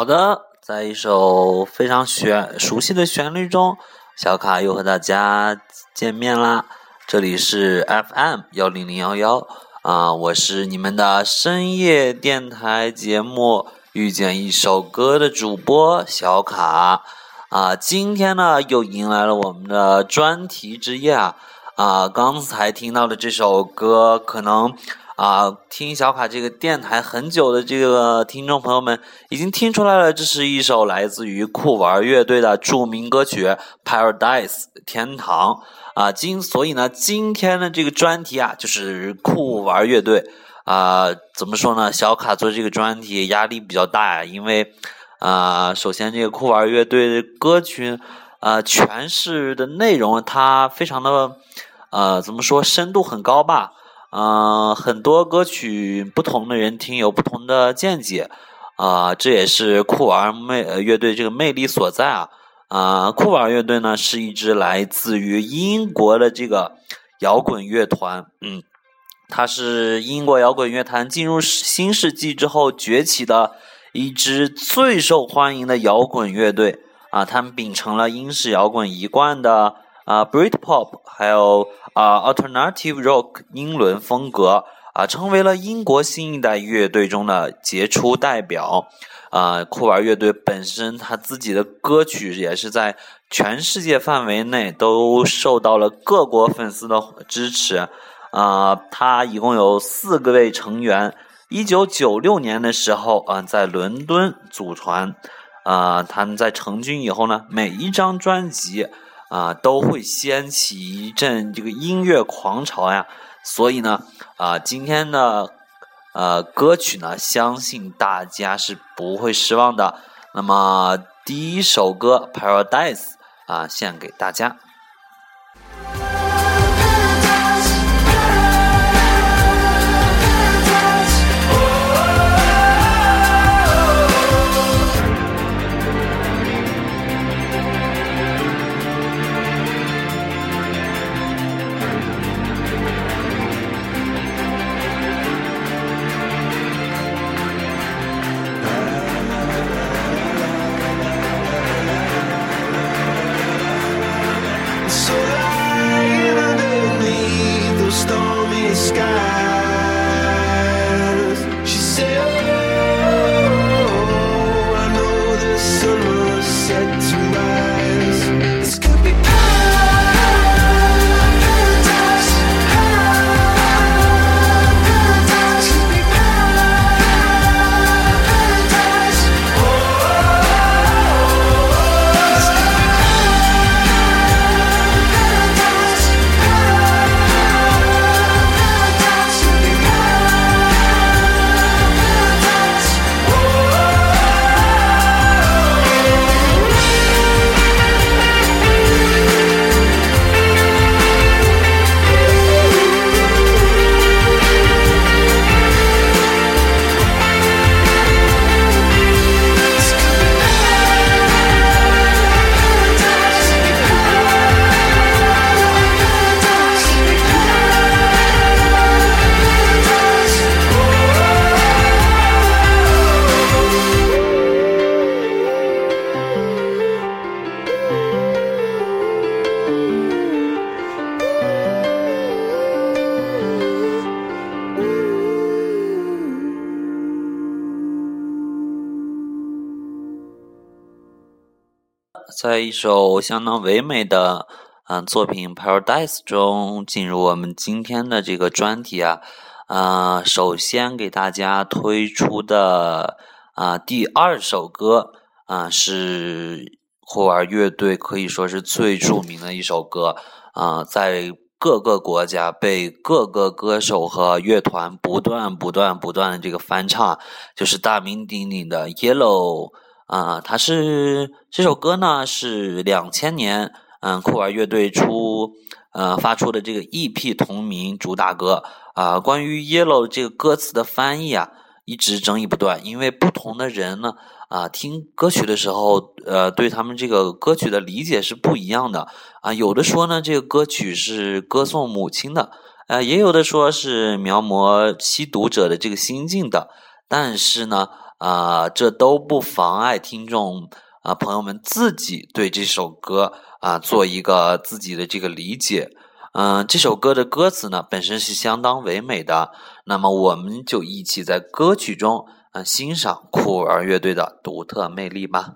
好的，在一首非常旋熟悉的旋律中，小卡又和大家见面啦。这里是 FM 幺零零幺幺啊，我是你们的深夜电台节目《遇见一首歌》的主播小卡啊。今天呢，又迎来了我们的专题之夜啊啊！刚才听到的这首歌，可能。啊，听小卡这个电台很久的这个听众朋友们已经听出来了，这是一首来自于酷玩乐队的著名歌曲《Paradise》天堂啊。今所以呢，今天的这个专题啊，就是酷玩乐队啊。怎么说呢？小卡做这个专题压力比较大呀，因为啊，首先这个酷玩乐队的歌曲啊诠释的内容它非常的呃，怎么说深度很高吧。嗯，很多歌曲不同的人听有不同的见解，啊，这也是酷玩魅乐队这个魅力所在啊。啊，酷玩乐队呢是一支来自于英国的这个摇滚乐团，嗯，它是英国摇滚乐坛进入新世纪之后崛起的一支最受欢迎的摇滚乐队啊。他们秉承了英式摇滚一贯的。啊，Britpop 还有啊，Alternative Rock 英伦风格啊，成为了英国新一代乐队中的杰出代表。啊，酷玩乐队本身他自己的歌曲也是在全世界范围内都受到了各国粉丝的支持。啊，他一共有四个位成员。一九九六年的时候啊，在伦敦组团。啊，他们在成军以后呢，每一张专辑。啊，都会掀起一阵这个音乐狂潮呀！所以呢，啊，今天的呃歌曲呢，相信大家是不会失望的。那么第一首歌《Paradise》啊，献给大家。一首相当唯美的嗯作品《Paradise》中，进入我们今天的这个专题啊，啊，首先给大家推出的啊第二首歌啊是酷玩乐队可以说是最著名的一首歌啊，在各个国家被各个歌手和乐团不断、不断、不断的这个翻唱，就是大名鼎鼎的《Yellow》啊。它是这首歌呢，是两千年嗯酷儿乐队出呃发出的这个 EP 同名主打歌啊。关于《Yellow》这个歌词的翻译啊。一直争议不断，因为不同的人呢，啊，听歌曲的时候，呃，对他们这个歌曲的理解是不一样的啊。有的说呢，这个歌曲是歌颂母亲的，呃，也有的说是描摹吸毒者的这个心境的。但是呢，啊，这都不妨碍听众啊朋友们自己对这首歌啊做一个自己的这个理解。嗯，这首歌的歌词呢，本身是相当唯美的。那么，我们就一起在歌曲中，嗯，欣赏酷儿乐队的独特魅力吧。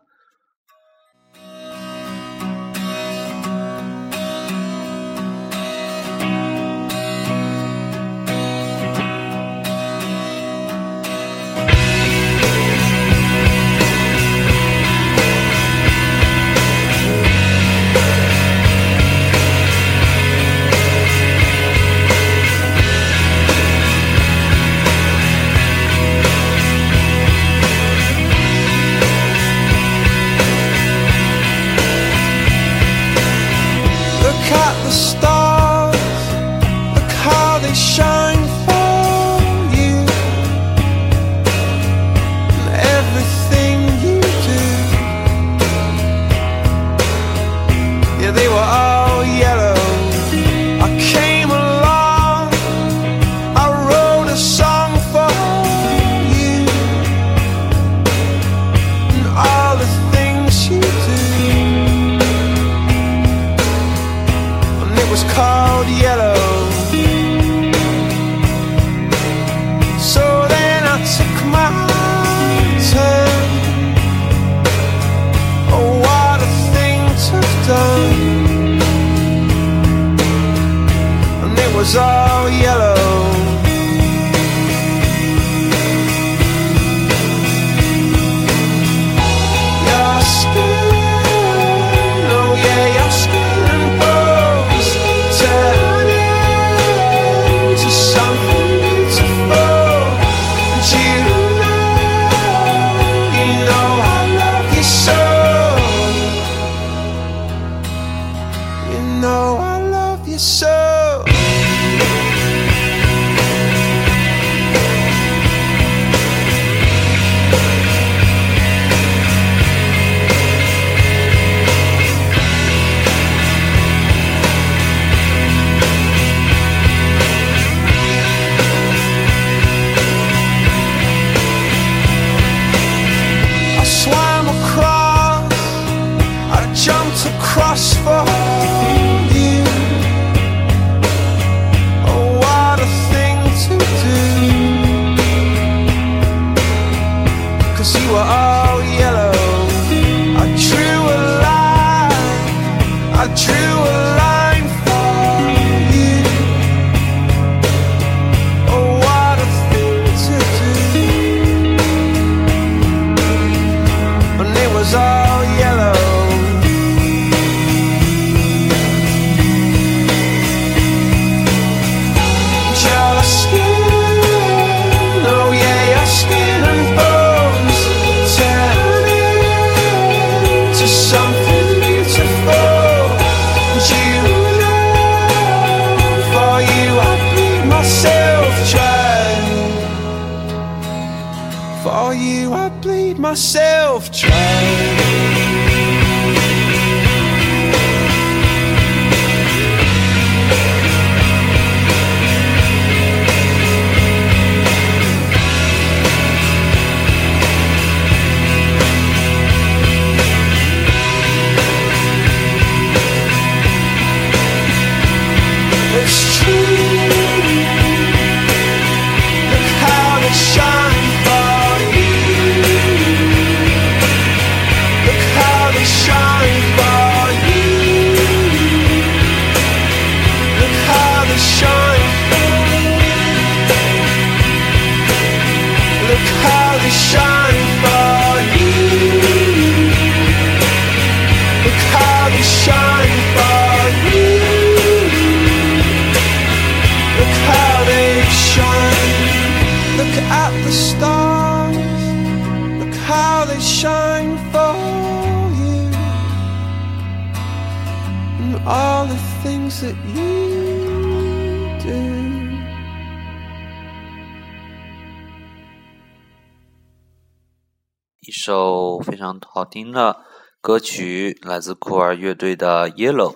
首非常好听的歌曲，来自酷儿乐队的《Yellow》。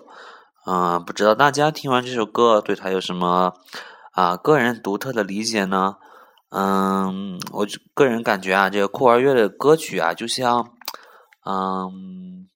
嗯，不知道大家听完这首歌，对它有什么啊个人独特的理解呢？嗯，我个人感觉啊，这个酷儿乐的歌曲啊，就像嗯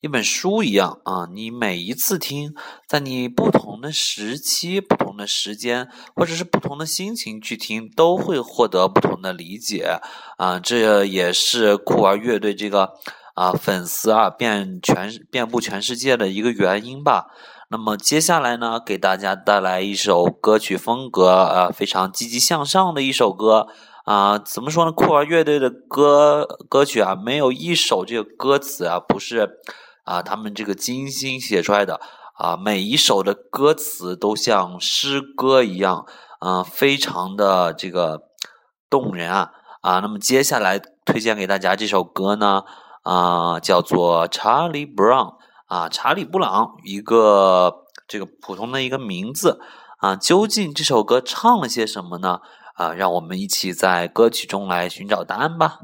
一本书一样啊，你每一次听，在你不同的时期、不同时间，或者是不同的心情去听，都会获得不同的理解啊。这也是酷儿乐队这个啊粉丝啊遍全遍布全世界的一个原因吧。那么接下来呢，给大家带来一首歌曲风格啊非常积极向上的一首歌啊、怎么说呢？酷儿乐队的歌歌曲啊，没有一首这个歌词啊不是啊他们这个精心写出来的啊，每一首的歌词都像诗歌一样啊、非常的这个动人啊啊。那么接下来推荐给大家这首歌呢啊、叫做《查理·布朗》。啊，查理·布朗，一个这个普通的一个名字啊，究竟这首歌唱了些什么呢？啊，让我们一起在歌曲中来寻找答案吧。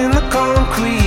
in the concrete.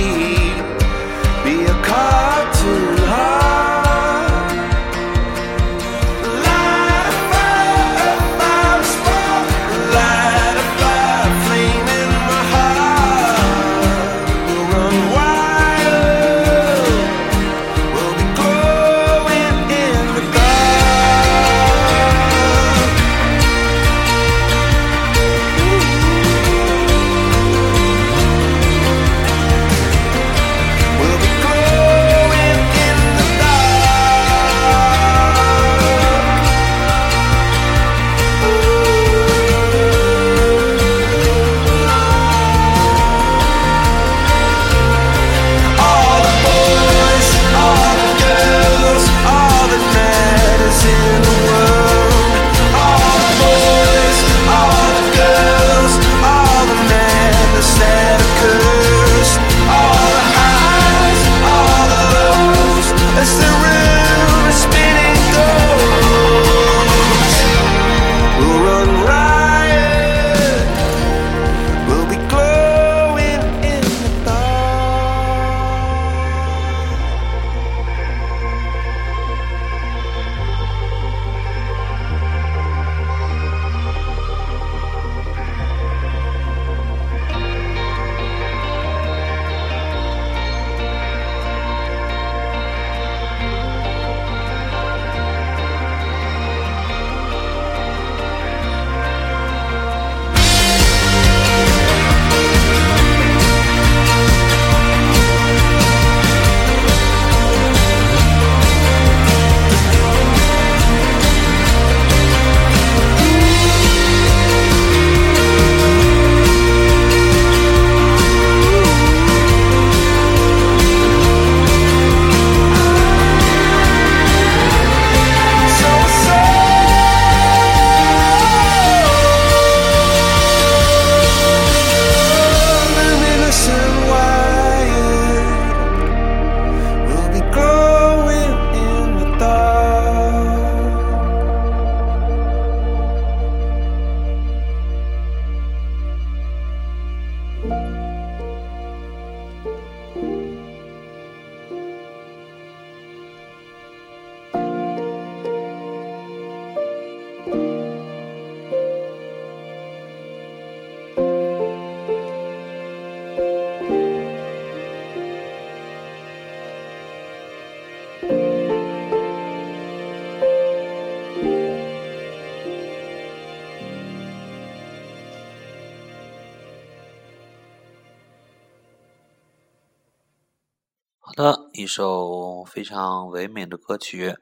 一首非常唯美的歌曲，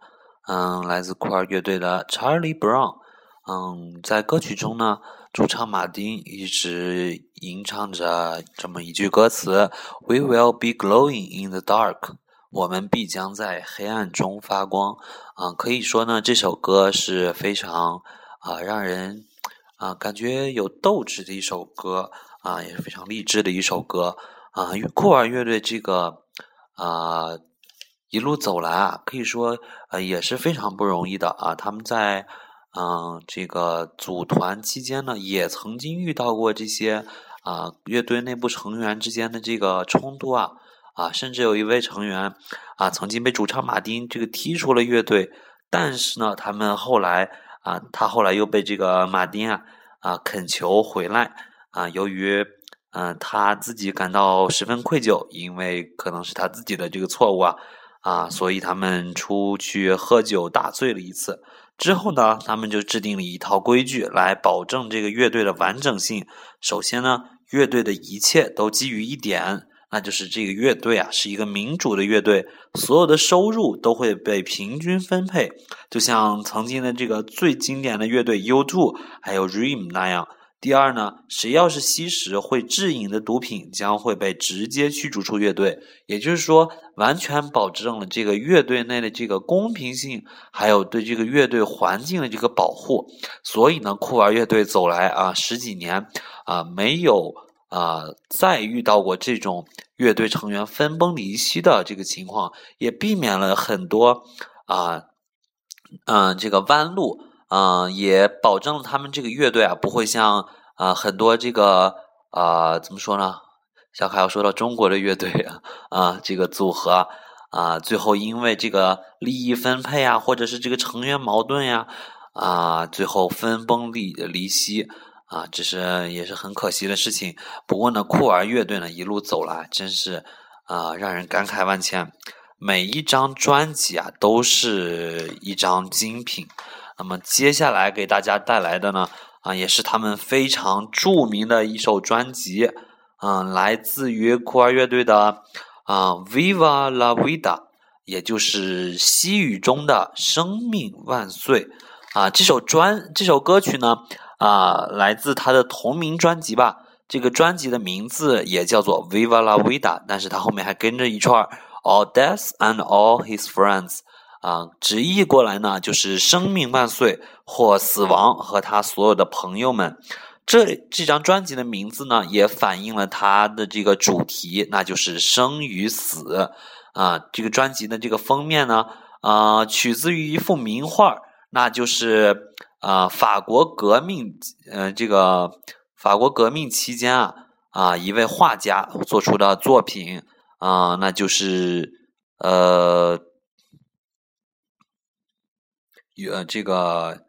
嗯，来自酷儿乐队的 Charlie Brown。嗯，在歌曲中呢，主唱马丁一直吟唱着这么一句歌词：“We will be glowing in the dark。”我们必将在黑暗中发光。啊，可以说呢，这首歌是非常啊让人啊感觉有斗志的一首歌啊，也是非常励志的一首歌啊。酷儿乐队这个。啊，一路走来啊，可以说呃也是非常不容易的啊。他们在嗯这个组团期间呢，也曾经遇到过这些啊乐队内部成员之间的这个冲突啊啊，甚至有一位成员啊曾经被主唱马丁这个踢出了乐队。但是呢，他们后来啊，他后来又被这个马丁啊啊恳求回来啊，由于。嗯，他自己感到十分愧疚，因为可能是他自己的这个错误啊啊，所以他们出去喝酒大醉了一次。之后呢，他们就制定了一套规矩来保证这个乐队的完整性。首先呢，乐队的一切都基于一点，那就是这个乐队啊是一个民主的乐队，所有的收入都会被平均分配，就像曾经的这个最经典的乐队 U2 还有 Dream 那样。第二呢，谁要是吸食会致瘾的毒品，将会被直接驱逐出乐队。也就是说，完全保证了这个乐队内的这个公平性，还有对这个乐队环境的这个保护。所以呢，酷玩乐队走来啊十几年啊，没有啊再遇到过这种乐队成员分崩离析的这个情况，也避免了很多啊嗯这个弯路。嗯，也保证了他们这个乐队啊不会像啊很多这个啊怎么说呢？小凯要说到中国的乐队啊啊这个组合啊，最后因为这个利益分配啊，或者是这个成员矛盾呀啊，最后分崩离离析啊，这是也是很可惜的事情。不过呢，酷儿乐队呢一路走来，真是啊让人感慨万千。每一张专辑啊都是一张精品。那么接下来给大家带来的呢，啊，也是他们非常著名的一首专辑，嗯，来自于酷儿乐队的啊，Viva la vida，也就是西语中的“生命万岁”啊。这首专这首歌曲呢，啊，来自他的同名专辑吧。这个专辑的名字也叫做 Viva la vida，但是它后面还跟着一串 All death and all his friends。啊，直译过来呢，就是“生命万岁”或“死亡和他所有的朋友们”。这这张专辑的名字呢，也反映了它的这个主题，那就是生与死。啊，这个专辑的这个封面呢，啊，取自于一幅名画，那就是啊，法国革命，呃，这个法国革命期间啊，啊，一位画家做出的作品，啊，那就是呃。呃，这个，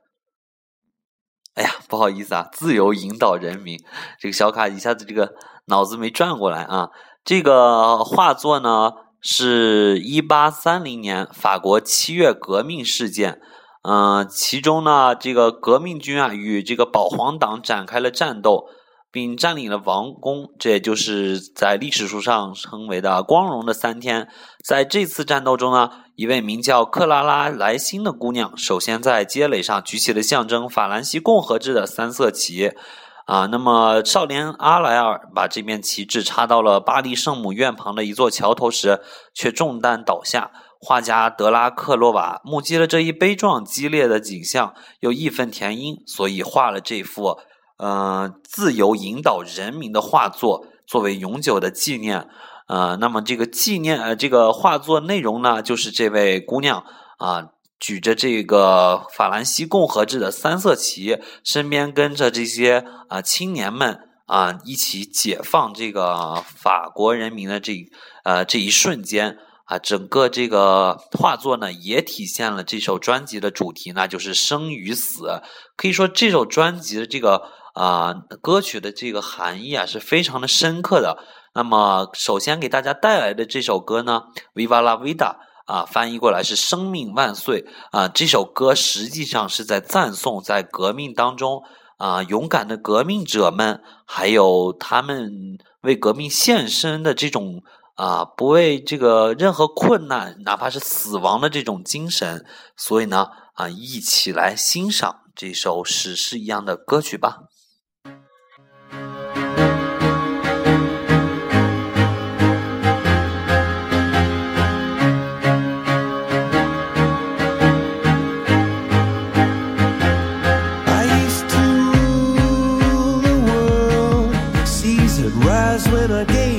哎呀，不好意思啊，自由引导人民，这个小卡一下子这个脑子没转过来啊。这个画作呢，是一八三零年法国七月革命事件，嗯，其中呢，这个革命军啊与这个保皇党展开了战斗。并占领了王宫，这也就是在历史书上称为的“光荣的三天”。在这次战斗中呢，一位名叫克拉拉·莱辛的姑娘，首先在街垒上举起了象征法兰西共和制的三色旗。啊，那么少年阿莱尔把这面旗帜插到了巴黎圣母院旁的一座桥头时，却中弹倒下。画家德拉克洛瓦目击了这一悲壮激烈的景象，又义愤填膺，所以画了这幅。呃，自由引导人民的画作作为永久的纪念，呃，那么这个纪念呃这个画作内容呢，就是这位姑娘啊举着这个法兰西共和制的三色旗，身边跟着这些啊青年们啊一起解放这个法国人民的这呃这一瞬间啊，整个这个画作呢也体现了这首专辑的主题，那就是生与死。可以说这首专辑的这个。啊、歌曲的这个含义啊是非常的深刻的。那么首先给大家带来的这首歌呢，《Viva la Vida》啊，翻译过来是“生命万岁”啊。这首歌实际上是在赞颂在革命当中啊勇敢的革命者们，还有他们为革命献身的这种。啊，不为这个任何困难，哪怕是死亡的这种精神，所以呢，啊，一起来欣赏这首史诗一样的歌曲吧。when I gave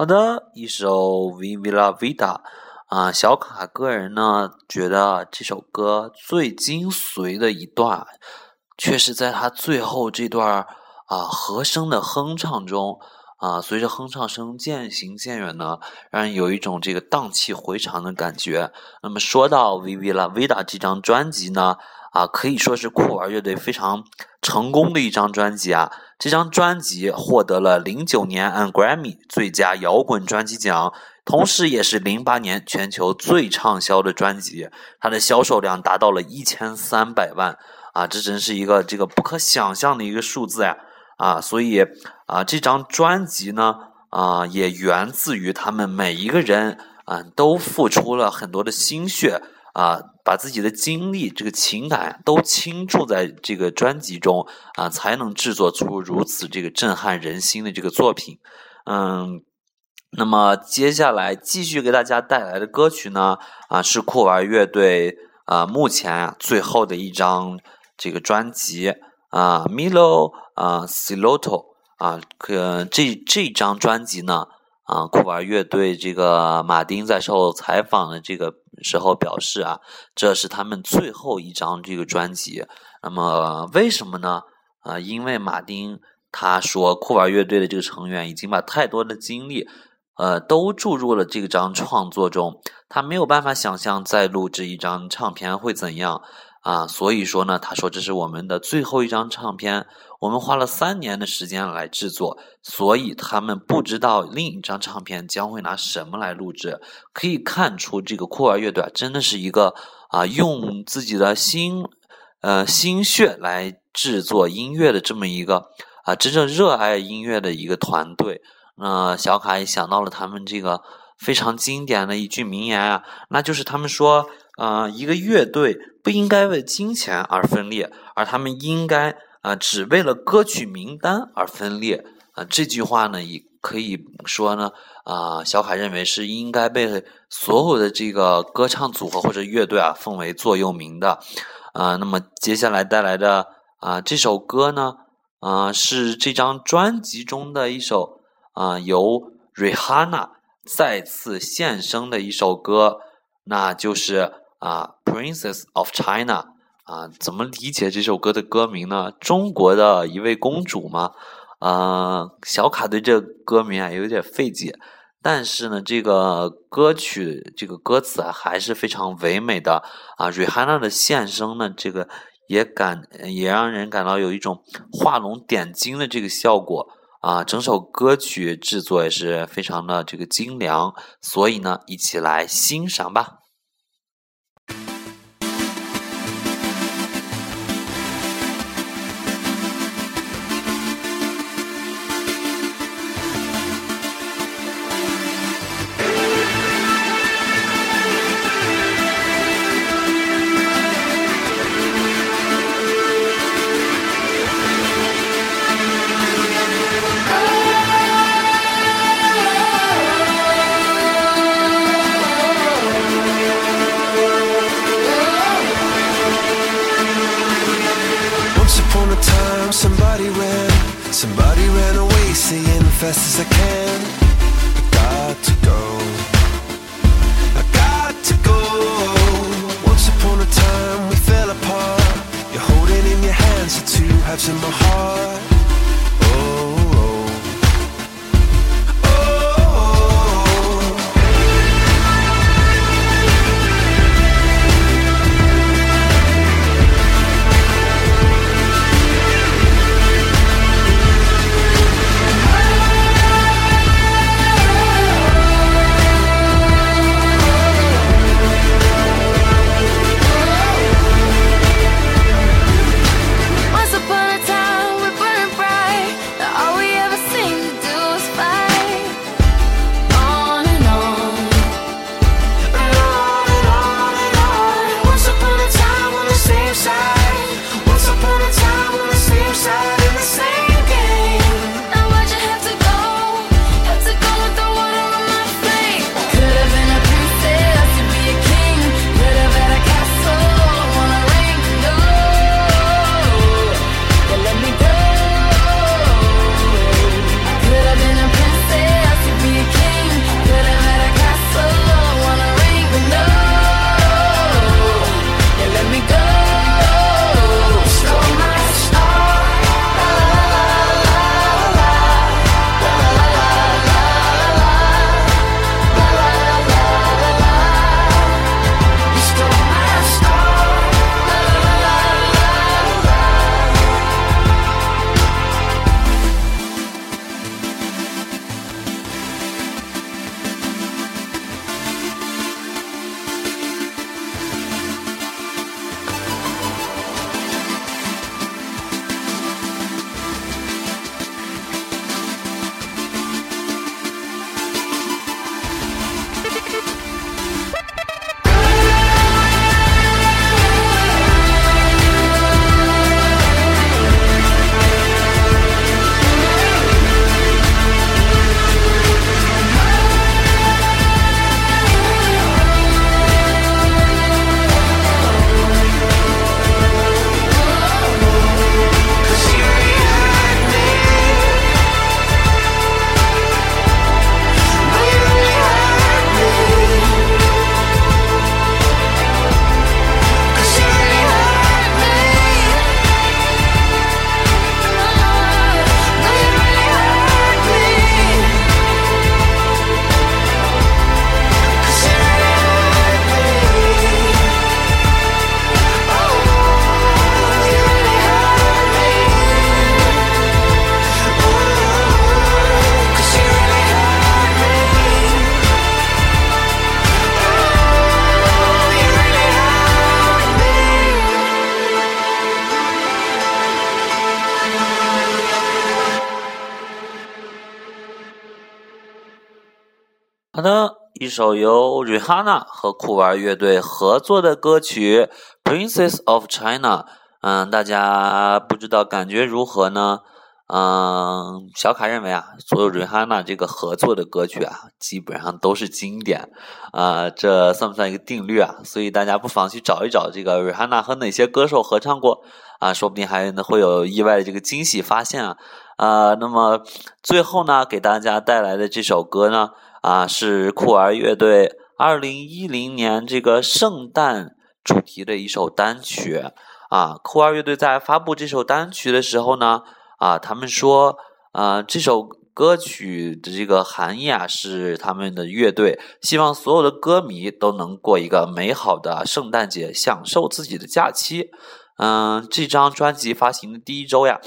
好的，一首《v i v i La Vida》啊，小卡个人呢觉得这首歌最精髓的一段，却是在他最后这段啊和声的哼唱中。啊，随着哼唱声渐行渐远呢，让人有一种这个荡气回肠的感觉。那么说到 V V 了，Vida 这张专辑呢，啊，可以说是酷玩乐队非常成功的一张专辑啊。这张专辑获得了零九年 An Grammy 最佳摇滚专辑奖，同时也是零八年全球最畅销的专辑，它的销售量达到了一千三百万啊，这真是一个这个不可想象的一个数字呀、啊。啊，所以啊，这张专辑呢，啊，也源自于他们每一个人啊，都付出了很多的心血啊，把自己的精力、这个情感都倾注在这个专辑中啊，才能制作出如此这个震撼人心的这个作品。嗯，那么接下来继续给大家带来的歌曲呢，啊，是酷玩乐队啊目前最后的一张这个专辑。啊，Milo 啊，Siloto 啊，可这这张专辑呢。啊，酷玩乐队这个马丁在受采访的这个时候表示啊，这是他们最后一张这个专辑。那么为什么呢？啊，因为马丁他说，酷玩乐队的这个成员已经把太多的精力，呃，都注入了这张创作中，他没有办法想象再录制一张唱片会怎样。啊，所以说呢，他说这是我们的最后一张唱片，我们花了三年的时间来制作，所以他们不知道另一张唱片将会拿什么来录制。可以看出，这个酷儿乐队真的是一个啊，用自己的心呃心血来制作音乐的这么一个啊，真正热爱音乐的一个团队。那小卡也想到了他们这个非常经典的一句名言啊，那就是他们说。啊，一个乐队不应该为金钱而分裂，而他们应该啊，只为了歌曲名单而分裂啊。这句话呢，也可以说呢，啊，小凯认为是应该被所有的这个歌唱组合或者乐队啊奉为座右铭的啊。那么接下来带来的啊这首歌呢，啊是这张专辑中的一首啊由 Rihanna 再次现身的一首歌，那就是。啊，Princess of China，啊，怎么理解这首歌的歌名呢？中国的一位公主吗？啊，小卡对这歌名啊有点费解，但是呢，这个歌曲这个歌词啊还是非常唯美的啊。Rihanna 的献声呢，这个也感也让人感到有一种画龙点睛的这个效果啊。整首歌曲制作也是非常的这个精良，所以呢，一起来欣赏吧。verses 一首由 Rihanna 和酷玩乐队合作的歌曲《Princess of China》。嗯，大家不知道感觉如何呢？嗯，小卡认为啊，所有 Rihanna 这个合作的歌曲啊，基本上都是经典。啊，这算不算一个定律啊？所以大家不妨去找一找这个 Rihanna 和哪些歌手合唱过啊，说不定还会有意外的这个惊喜发现啊。啊，那么最后呢，给大家带来的这首歌呢，啊，是酷儿乐队二零一零年这个圣诞主题的一首单曲。啊，酷儿乐队在发布这首单曲的时候呢。啊，他们说，啊，这首歌曲的这个含义啊，是他们的乐队希望所有的歌迷都能过一个美好的圣诞节，享受自己的假期。嗯，这张专辑发行的第一周呀，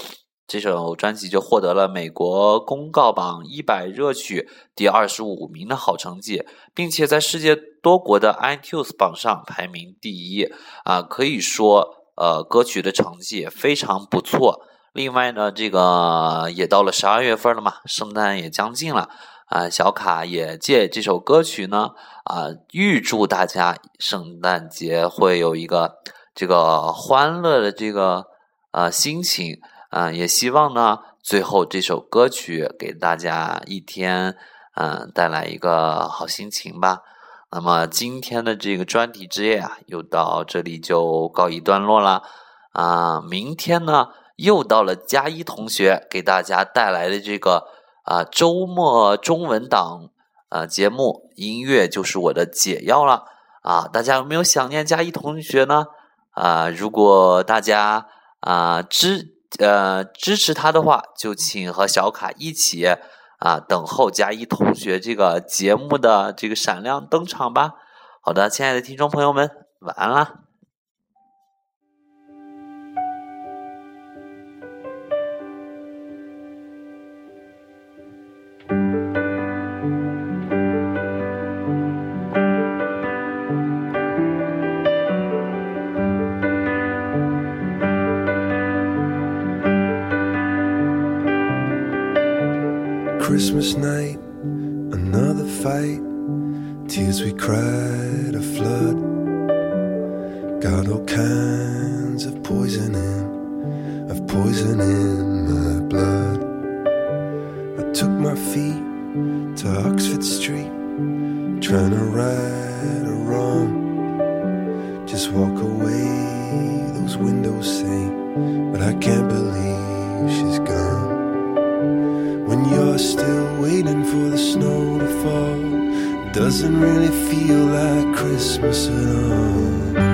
这首专辑就获得了美国公告榜一百热曲第二十五名的好成绩，并且在世界多国的 iTunes 榜上排名第一。啊，可以说，呃，歌曲的成绩非常不错。另外呢，这个也到了十二月份了嘛，圣诞也将近了啊。小卡也借这首歌曲呢啊，预祝大家圣诞节会有一个这个欢乐的这个呃心情啊。也希望呢，最后这首歌曲给大家一天嗯带来一个好心情吧。那么今天的这个专题之夜啊，又到这里就告一段落了啊。明天呢？又到了加一同学给大家带来的这个啊周末中文档啊节目，音乐就是我的解药了啊！大家有没有想念加一同学呢？啊，如果大家啊知呃支持他的话，就请和小卡一起啊等候佳一同学这个节目的这个闪亮登场吧。好的，亲爱的听众朋友们，晚安啦。Christmas night, another fight. Tears we cried, a flood. Got all kinds of poison in, of poison in my blood. I took my feet to Oxford Street, trying to right a wrong. Just walk away, those windows say, but I can't believe she's gone. You're still waiting for the snow to fall, doesn't really feel like Christmas at all.